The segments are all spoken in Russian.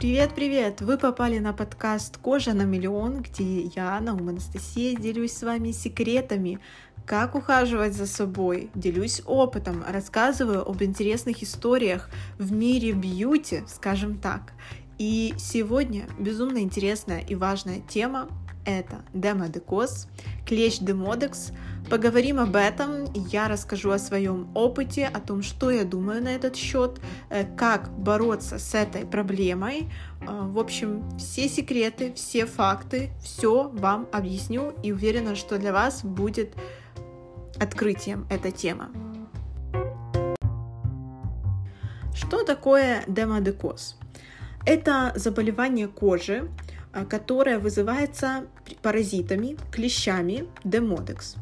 Привет-привет! Вы попали на подкаст «Кожа на миллион», где я, Наума Анастасия, делюсь с вами секретами, как ухаживать за собой, делюсь опытом, рассказываю об интересных историях в мире бьюти, скажем так. И сегодня безумно интересная и важная тема – это демодекоз, клещ демодекс – Поговорим об этом, я расскажу о своем опыте, о том, что я думаю на этот счет, э, как бороться с этой проблемой. Э, в общем, все секреты, все факты, все вам объясню и уверена, что для вас будет открытием эта тема. Что такое демодекоз? Это заболевание кожи, э, которое вызывается паразитами, клещами демодекс.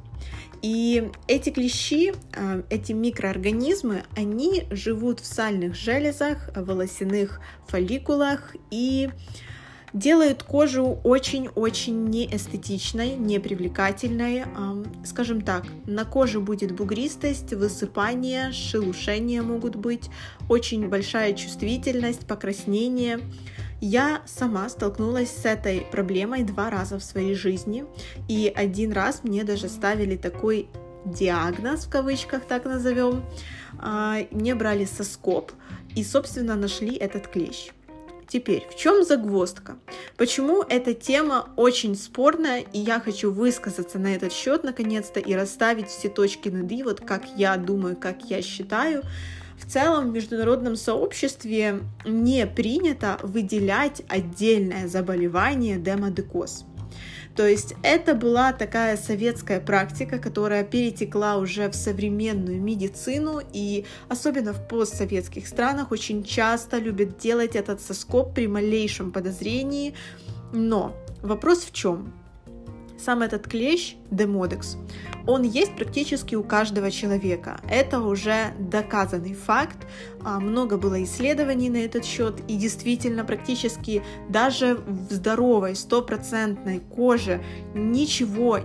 И эти клещи, а, эти микроорганизмы, они живут в сальных железах, волосяных фолликулах и делают кожу очень-очень неэстетичной, непривлекательной. Скажем так, на коже будет бугристость, высыпание, шелушения могут быть, очень большая чувствительность, покраснение. Я сама столкнулась с этой проблемой два раза в своей жизни, и один раз мне даже ставили такой диагноз, в кавычках так назовем. А, мне брали соскоб и, собственно, нашли этот клещ. Теперь, в чем загвоздка? Почему эта тема очень спорная, и я хочу высказаться на этот счет наконец-то и расставить все точки над «и», вот как я думаю, как я считаю, в целом в международном сообществе не принято выделять отдельное заболевание демодекоз. То есть это была такая советская практика, которая перетекла уже в современную медицину, и особенно в постсоветских странах очень часто любят делать этот соскоб при малейшем подозрении. Но вопрос в чем? Сам этот клещ, демодекс, он есть практически у каждого человека. Это уже доказанный факт. А, много было исследований на этот счет, и действительно практически даже в здоровой, стопроцентной коже ничего,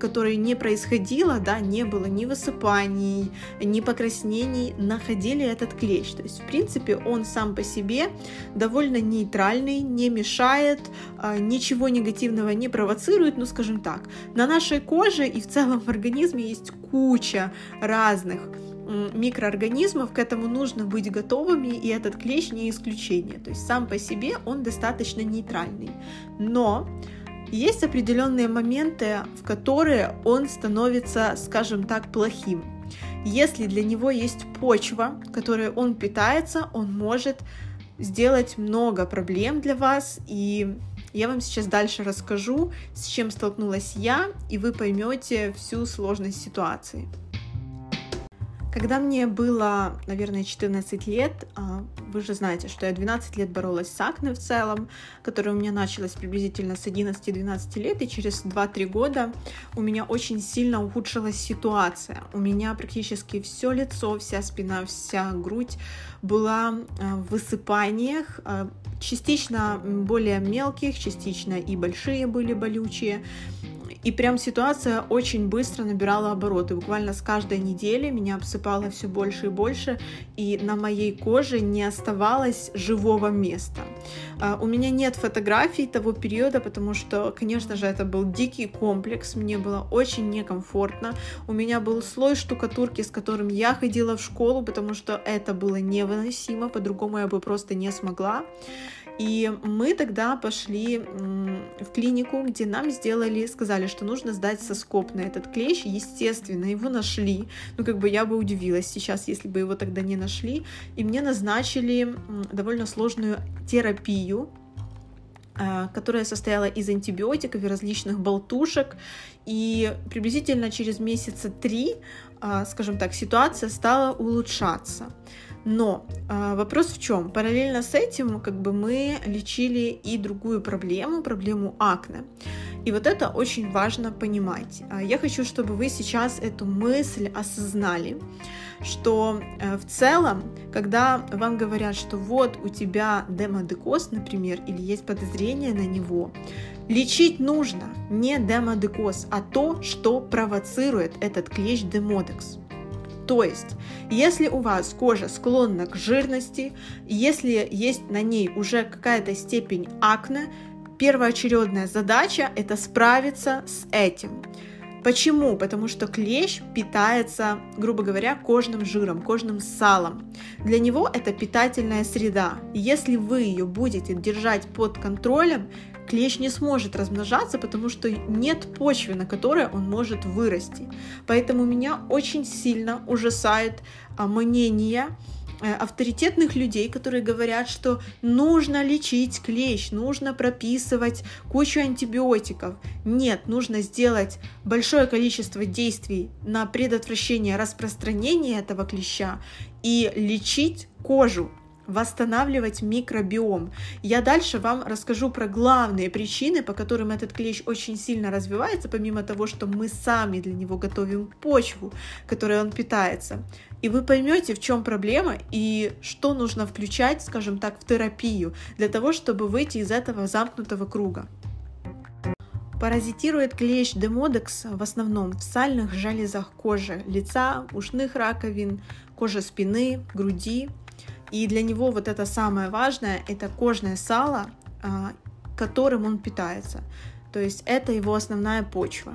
которое не происходило, да, не было ни высыпаний, ни покраснений, находили этот клещ. То есть, в принципе, он сам по себе довольно нейтральный, не мешает, а, ничего негативного не провоцирует, ну, скажем так. На нашей коже и в целом в организме организме есть куча разных микроорганизмов, к этому нужно быть готовыми, и этот клещ не исключение. То есть сам по себе он достаточно нейтральный. Но есть определенные моменты, в которые он становится, скажем так, плохим. Если для него есть почва, которой он питается, он может сделать много проблем для вас, и я вам сейчас дальше расскажу, с чем столкнулась я, и вы поймете всю сложность ситуации. Когда мне было, наверное, 14 лет, а, вы же знаете, что я 12 лет боролась с акне в целом, которое у меня началось приблизительно с 11-12 лет, и через 2-3 года у меня очень сильно ухудшилась ситуация. У меня практически все лицо, вся спина, вся грудь была а, в высыпаниях, а, частично более мелких, частично и большие были болючие. И прям ситуация очень быстро набирала обороты. Буквально с каждой недели меня обсыпало все больше и больше, и на моей коже не оставалось живого места. А, у меня нет фотографий того периода, потому что, конечно же, это был дикий комплекс, мне было очень некомфортно. У меня был слой штукатурки, с которым я ходила в школу, потому что это было невыносимо, по-другому я бы просто не смогла. И мы тогда пошли в клинику, где нам сделали, сказали, что нужно сдать соскоб на этот клещ. Естественно, его нашли. Ну, как бы я бы удивилась сейчас, если бы его тогда не нашли. И мне назначили довольно сложную терапию, а, которая состояла из антибиотиков и различных болтушек. И приблизительно через месяца три, а, скажем так, ситуация стала улучшаться. Но э, вопрос в чем? Параллельно с этим как бы мы лечили и другую проблему, проблему акне. И вот это очень важно понимать. А, я хочу, чтобы вы сейчас эту мысль осознали, что э, в целом, когда вам говорят, что вот у тебя демодекоз, например, или есть подозрение на него, лечить нужно не демодекоз, а то, что провоцирует этот клещ демодекс. То есть, если у вас кожа склонна к жирности, если есть на ней уже какая-то степень акне, первоочередная задача это справиться с этим. Почему? Потому что клещ питается, грубо говоря, кожным жиром, кожным салом. Для него это питательная среда. Если вы ее будете держать под контролем, клещ не сможет размножаться, потому что нет почвы, на которой он может вырасти. Поэтому меня очень сильно ужасает а, мнение Э, авторитетных людей, которые говорят, что нужно лечить клещ, нужно прописывать кучу антибиотиков. Нет, нужно сделать большое количество действий на предотвращение распространения этого клеща и лечить кожу восстанавливать микробиом. Я дальше вам расскажу про главные причины, по которым этот клещ очень сильно развивается, помимо того, что мы сами для него готовим почву, которой он питается. И вы поймете, в чем проблема и что нужно включать, скажем так, в терапию для того, чтобы выйти из этого замкнутого круга. Паразитирует клещ демодекс в основном в сальных железах кожи, лица, ушных раковин, кожи спины, груди. И для него вот это самое важное, это кожное сало, а, которым он питается. То есть это его основная почва.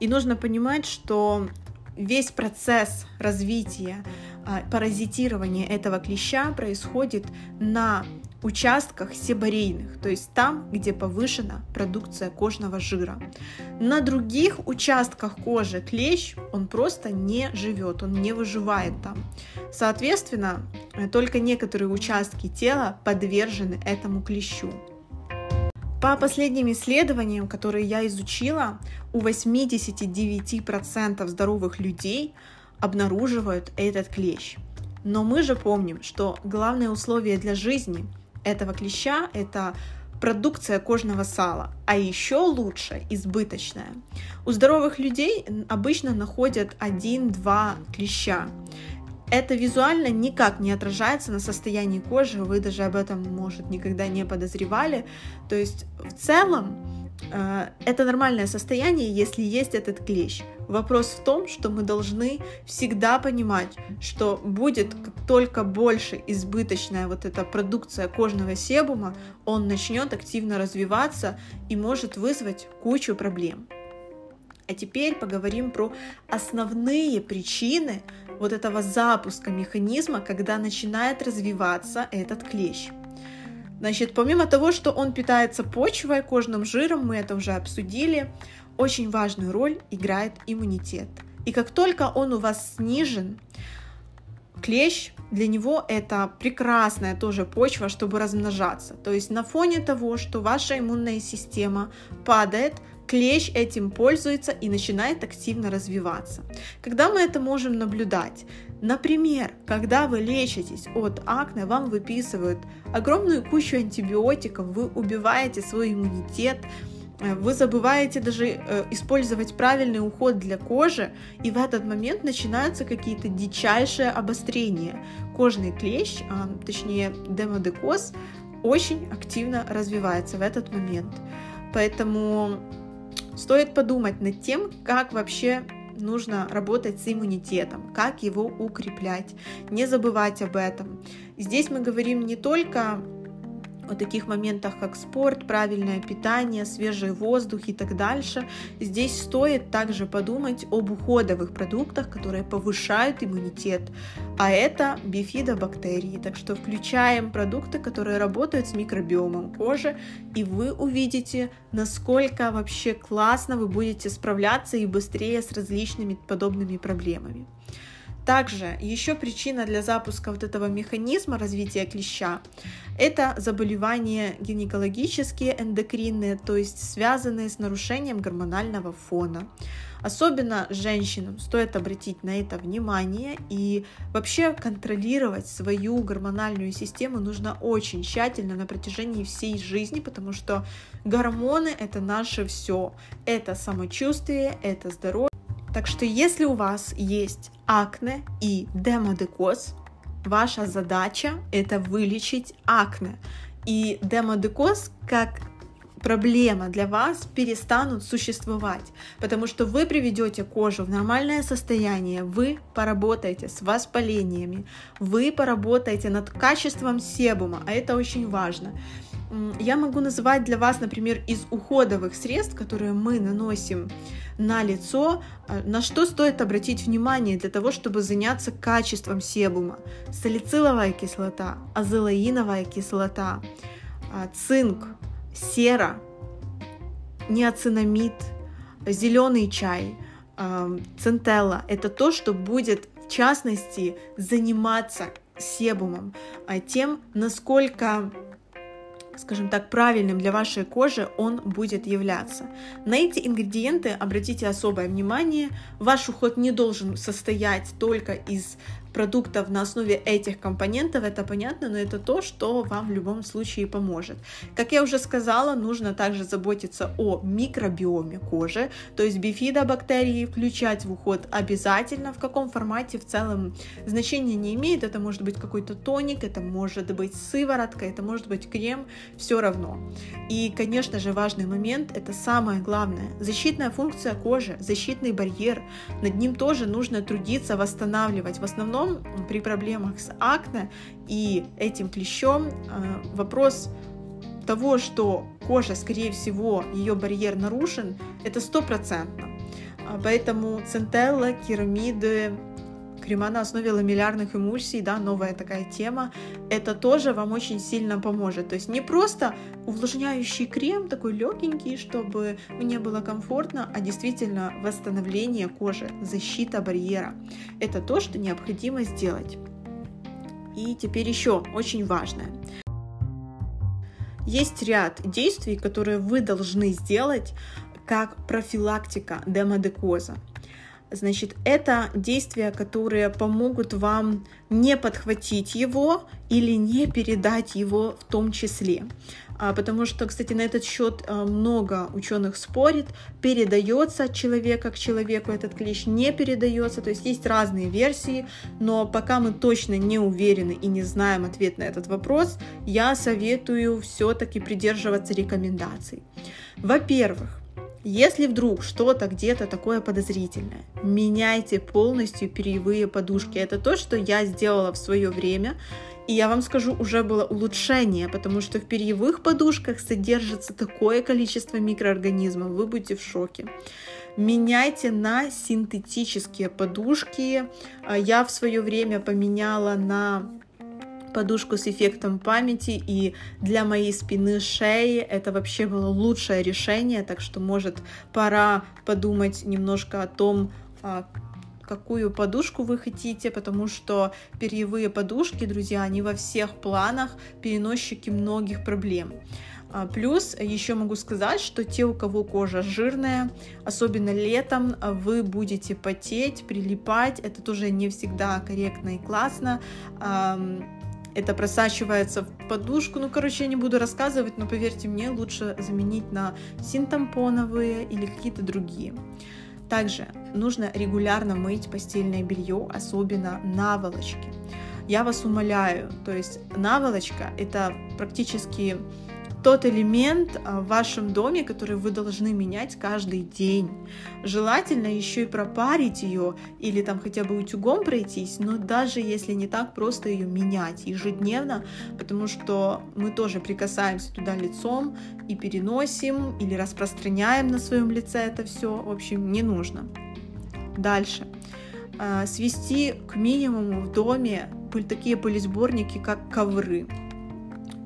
И нужно понимать, что весь процесс развития, а, паразитирования этого клеща происходит на участках себорейных, то есть там, где повышена продукция кожного жира. На других участках кожи клещ, он просто не живет, он не выживает там. Соответственно, только некоторые участки тела подвержены этому клещу. По последним исследованиям, которые я изучила, у 89% здоровых людей обнаруживают этот клещ. Но мы же помним, что главное условие для жизни этого клеща – это продукция кожного сала, а еще лучше избыточная. У здоровых людей обычно находят 1-2 клеща. Это визуально никак не отражается на состоянии кожи, вы даже об этом, может, никогда не подозревали. То есть в целом это нормальное состояние, если есть этот клещ. Вопрос в том, что мы должны всегда понимать, что будет как только больше избыточная вот эта продукция кожного себума, он начнет активно развиваться и может вызвать кучу проблем. А теперь поговорим про основные причины вот этого запуска механизма, когда начинает развиваться этот клещ. Значит, помимо того, что он питается почвой, кожным жиром, мы это уже обсудили, очень важную роль играет иммунитет. И как только он у вас снижен, клещ для него это прекрасная тоже почва, чтобы размножаться. То есть на фоне того, что ваша иммунная система падает, клещ этим пользуется и начинает активно развиваться. Когда мы это можем наблюдать? Например, когда вы лечитесь от акне, вам выписывают огромную кучу антибиотиков, вы убиваете свой иммунитет, э, вы забываете даже э, использовать правильный уход для кожи, и в этот момент начинаются какие-то дичайшие обострения. Кожный клещ, а, точнее демодекоз, очень активно развивается в этот момент. Поэтому Стоит подумать над тем, как вообще нужно работать с иммунитетом, как его укреплять, не забывать об этом. Здесь мы говорим не только о таких моментах, как спорт, правильное питание, свежий воздух и так дальше. Здесь стоит также подумать об уходовых продуктах, которые повышают иммунитет, а это бифидобактерии. Так что включаем продукты, которые работают с микробиомом кожи, и вы увидите, насколько вообще классно вы будете справляться и быстрее с различными подобными проблемами. Также еще причина для запуска вот этого механизма развития клеща – это заболевания гинекологические, эндокринные, то есть связанные с нарушением гормонального фона. Особенно женщинам стоит обратить на это внимание и вообще контролировать свою гормональную систему нужно очень тщательно на протяжении всей жизни, потому что гормоны это наше все. Это самочувствие, это здоровье. Так что если у вас есть акне и демодекоз, ваша задача это вылечить акне. И демодекоз как проблема для вас перестанут существовать, потому что вы приведете кожу в нормальное состояние, вы поработаете с воспалениями, вы поработаете над качеством себума, а это очень важно. Я могу называть для вас, например, из уходовых средств, которые мы наносим на лицо, э, на что стоит обратить внимание для того, чтобы заняться качеством себума. Салициловая кислота, азелаиновая кислота, а, цинк, сера, неоцинамид, зеленый чай, а, центелла. Это то, что будет в частности заниматься себумом, а тем, насколько скажем так, правильным для вашей кожи он будет являться. На эти ингредиенты обратите особое внимание. Ваш уход не должен состоять только из продуктов на основе этих компонентов, это понятно, но это то, что вам в любом случае поможет. Как я уже сказала, нужно также заботиться о микробиоме кожи, то есть бифидобактерии включать в уход обязательно, в каком формате в целом значения не имеет, это может быть какой-то тоник, это может быть сыворотка, это может быть крем, все равно. И, конечно же, важный момент, это самое главное, защитная функция кожи, защитный барьер, над ним тоже нужно трудиться, восстанавливать. В основном клещом, при проблемах с акне и этим клещом э, вопрос того, что кожа, скорее всего, ее барьер нарушен, это стопроцентно. А поэтому центелла, керамиды, крема на основе ламеллярных эмульсий, да, новая такая тема, это тоже вам очень сильно поможет. То есть не просто увлажняющий крем, такой легенький, чтобы мне было комфортно, а действительно восстановление кожи, защита барьера. Это то, что необходимо сделать. И теперь еще очень важное. Есть ряд действий, которые вы должны сделать как профилактика демодекоза. Значит, это действия, которые помогут вам не подхватить его или не передать его в том числе. А, потому что, кстати, на этот счет а, много ученых спорит, передается от человека к человеку этот клещ, не передается, то есть есть разные версии, но пока мы точно не уверены и не знаем ответ на этот вопрос, я советую все-таки придерживаться рекомендаций. Во-первых, если вдруг что-то где-то такое подозрительное, меняйте полностью перьевые подушки. Это то, что я сделала в свое время. И я вам скажу, уже было улучшение, потому что в перьевых подушках содержится такое количество микроорганизмов, вы будете в шоке. Меняйте на синтетические подушки. А, я в свое время поменяла на подушку с эффектом памяти, и для моей спины, шеи это вообще было лучшее решение, так что, может, пора подумать немножко о том, а, какую подушку вы хотите, потому что перьевые подушки, друзья, они во всех планах переносчики многих проблем. А, плюс еще могу сказать, что те, у кого кожа жирная, особенно летом, вы будете потеть, прилипать. Это тоже не всегда корректно и классно это просачивается в подушку. Ну, короче, я не буду рассказывать, но поверьте мне, лучше заменить на синтампоновые или какие-то другие. Также нужно регулярно мыть постельное белье, особенно наволочки. Я вас умоляю, то есть наволочка это практически тот элемент а, в вашем доме, который вы должны менять каждый день. Желательно еще и пропарить ее или там хотя бы утюгом пройтись, но даже если не так, просто ее менять ежедневно, потому что мы тоже прикасаемся туда лицом и переносим или распространяем на своем лице это все. В общем, не нужно. Дальше. А, свести к минимуму в доме такие пылесборники, как ковры.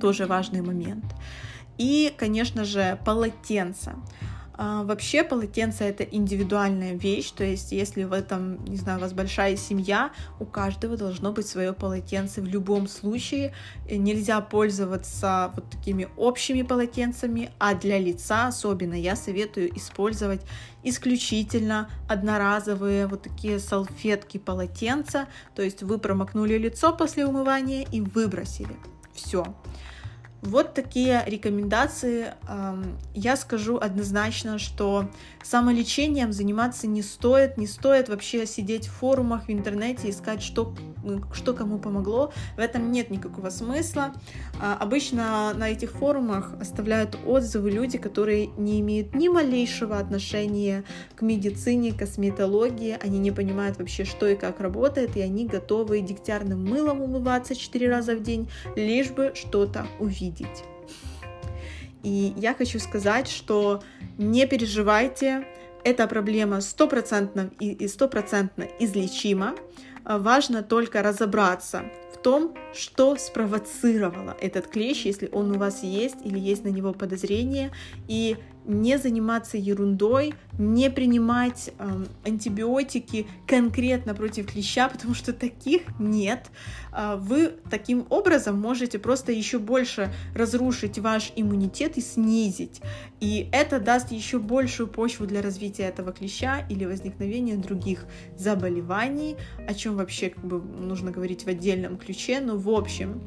Тоже важный момент. И, конечно же, полотенца. А, вообще полотенце это индивидуальная вещь, то есть если в этом, не знаю, у вас большая семья, у каждого должно быть свое полотенце в любом случае. Нельзя пользоваться вот такими общими полотенцами, а для лица особенно я советую использовать исключительно одноразовые вот такие салфетки полотенца, то есть вы промокнули лицо после умывания и выбросили. Все. Вот такие рекомендации. Я скажу однозначно, что самолечением заниматься не стоит, не стоит вообще сидеть в форумах в интернете, искать, что, что кому помогло. В этом нет никакого смысла. А, обычно на этих форумах оставляют отзывы люди, которые не имеют ни малейшего отношения к медицине, косметологии, они не понимают вообще, что и как работает, и они готовы дегтярным мылом умываться 4 раза в день, лишь бы что-то увидеть. И я хочу сказать, что не переживайте, эта проблема стопроцентно и стопроцентно излечима. Важно только разобраться в том, что спровоцировало этот клещ, если он у вас есть или есть на него подозрение, и не заниматься ерундой, не принимать э, антибиотики конкретно против клеща, потому что таких нет. Э, вы таким образом можете просто еще больше разрушить ваш иммунитет и снизить. И это даст еще большую почву для развития этого клеща или возникновения других заболеваний, о чем вообще как бы нужно говорить в отдельном ключе. Но в общем,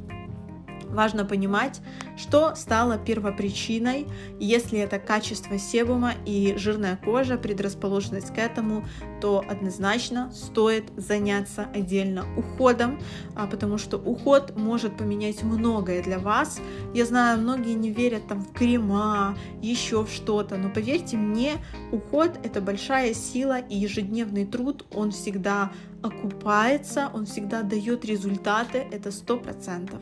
Важно понимать, что стало первопричиной, если это качество себума и жирная кожа, предрасположенность к этому, то однозначно стоит заняться отдельно уходом, а, потому что уход может поменять многое для вас. Я знаю, многие не верят там в крема, еще в что-то, но поверьте мне, уход это большая сила и ежедневный труд, он всегда окупается, он всегда дает результаты, это сто процентов.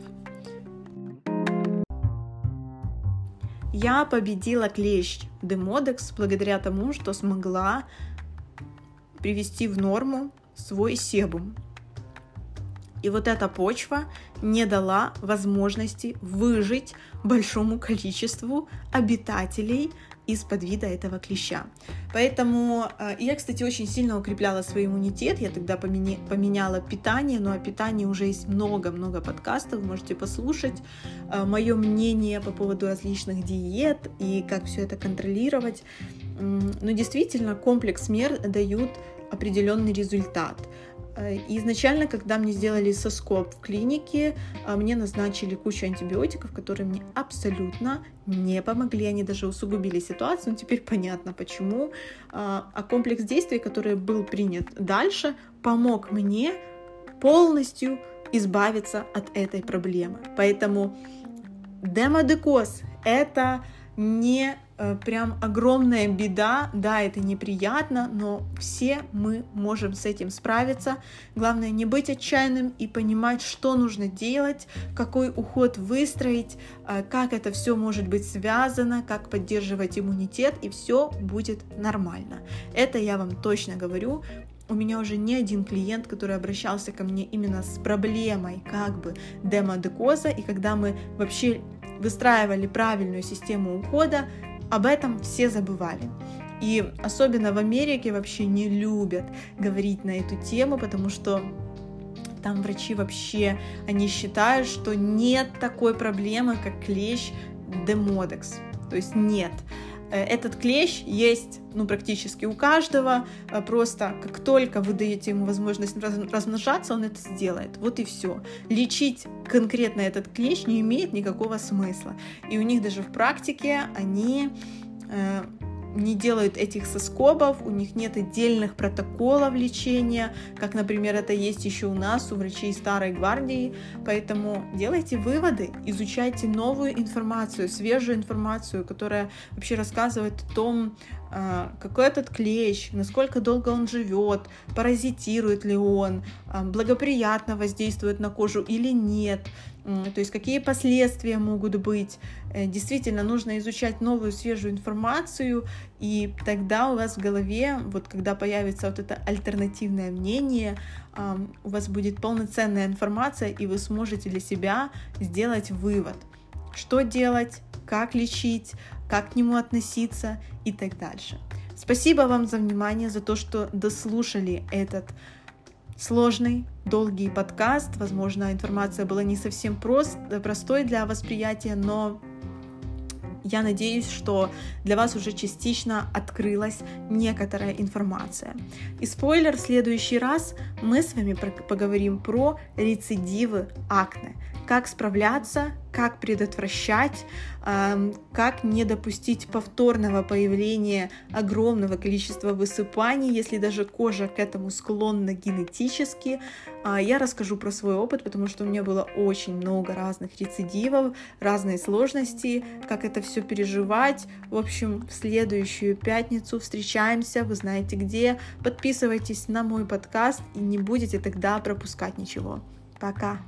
Я победила клещ Демодекс благодаря тому, что смогла привести в норму свой себум. И вот эта почва не дала возможности выжить большому количеству обитателей из-под вида этого клеща. Поэтому э, я, кстати, очень сильно укрепляла свой иммунитет. Я тогда поменя, поменяла питание, но о питании уже есть много-много подкастов, можете послушать э, мое мнение по поводу различных диет и как все это контролировать. Но действительно, комплекс мер дают определенный результат. Э, и изначально, когда мне сделали соскоп в клинике, э, мне назначили кучу антибиотиков, которые мне абсолютно не помогли. Они даже усугубили ситуацию. Но теперь понятно почему. Э, а комплекс действий, который был принят дальше, помог мне полностью избавиться от этой проблемы. Поэтому демодекоз — это не Э, прям огромная беда, да, это неприятно, но все мы можем с этим справиться. Главное не быть отчаянным и понимать, что нужно делать, какой уход выстроить, э, как это все может быть связано, как поддерживать иммунитет, и все будет нормально. Это я вам точно говорю. У меня уже не один клиент, который обращался ко мне именно с проблемой как бы демодекоза, и когда мы вообще выстраивали правильную систему ухода, об этом все забывали. И особенно в Америке вообще не любят говорить на эту тему, потому что там врачи вообще, они считают, что нет такой проблемы, как клещ демодекс. То есть нет. Э, этот клещ есть ну, практически у каждого. Э, просто как только вы даете ему возможность размножаться, он это сделает. Вот и все. Лечить конкретно этот клещ не имеет никакого смысла. И у них даже в практике они э, не делают этих соскобов, у них нет отдельных протоколов лечения, как, например, это есть еще у нас, у врачей старой гвардии. Поэтому делайте выводы, изучайте новую информацию, свежую информацию, которая вообще рассказывает о том, какой этот клещ, насколько долго он живет, паразитирует ли он, а, благоприятно воздействует на кожу или нет, то есть какие последствия могут быть. Э, действительно, нужно изучать новую свежую информацию, и тогда у вас в голове, вот когда появится вот это альтернативное мнение, у вас будет полноценная информация, и вы сможете для себя сделать вывод, что делать, как лечить, как к нему относиться и так дальше. Спасибо вам за внимание, за то, что дослушали этот сложный, долгий подкаст. Возможно, информация была не совсем прост, простой для восприятия, но Я надеюсь, что для вас уже частично открылась некоторая информация. И спойлер, в следующий раз мы с вами поговорим про рецидивы акне как справляться, как предотвращать, как не допустить повторного появления огромного количества высыпаний, если даже кожа к этому склонна генетически. А, я расскажу про свой опыт, потому что у меня было очень много разных рецидивов, разные сложности, как это все переживать. В общем, в следующую пятницу встречаемся, вы знаете где. Подписывайтесь на мой подкаст и не будете тогда пропускать ничего. Пока!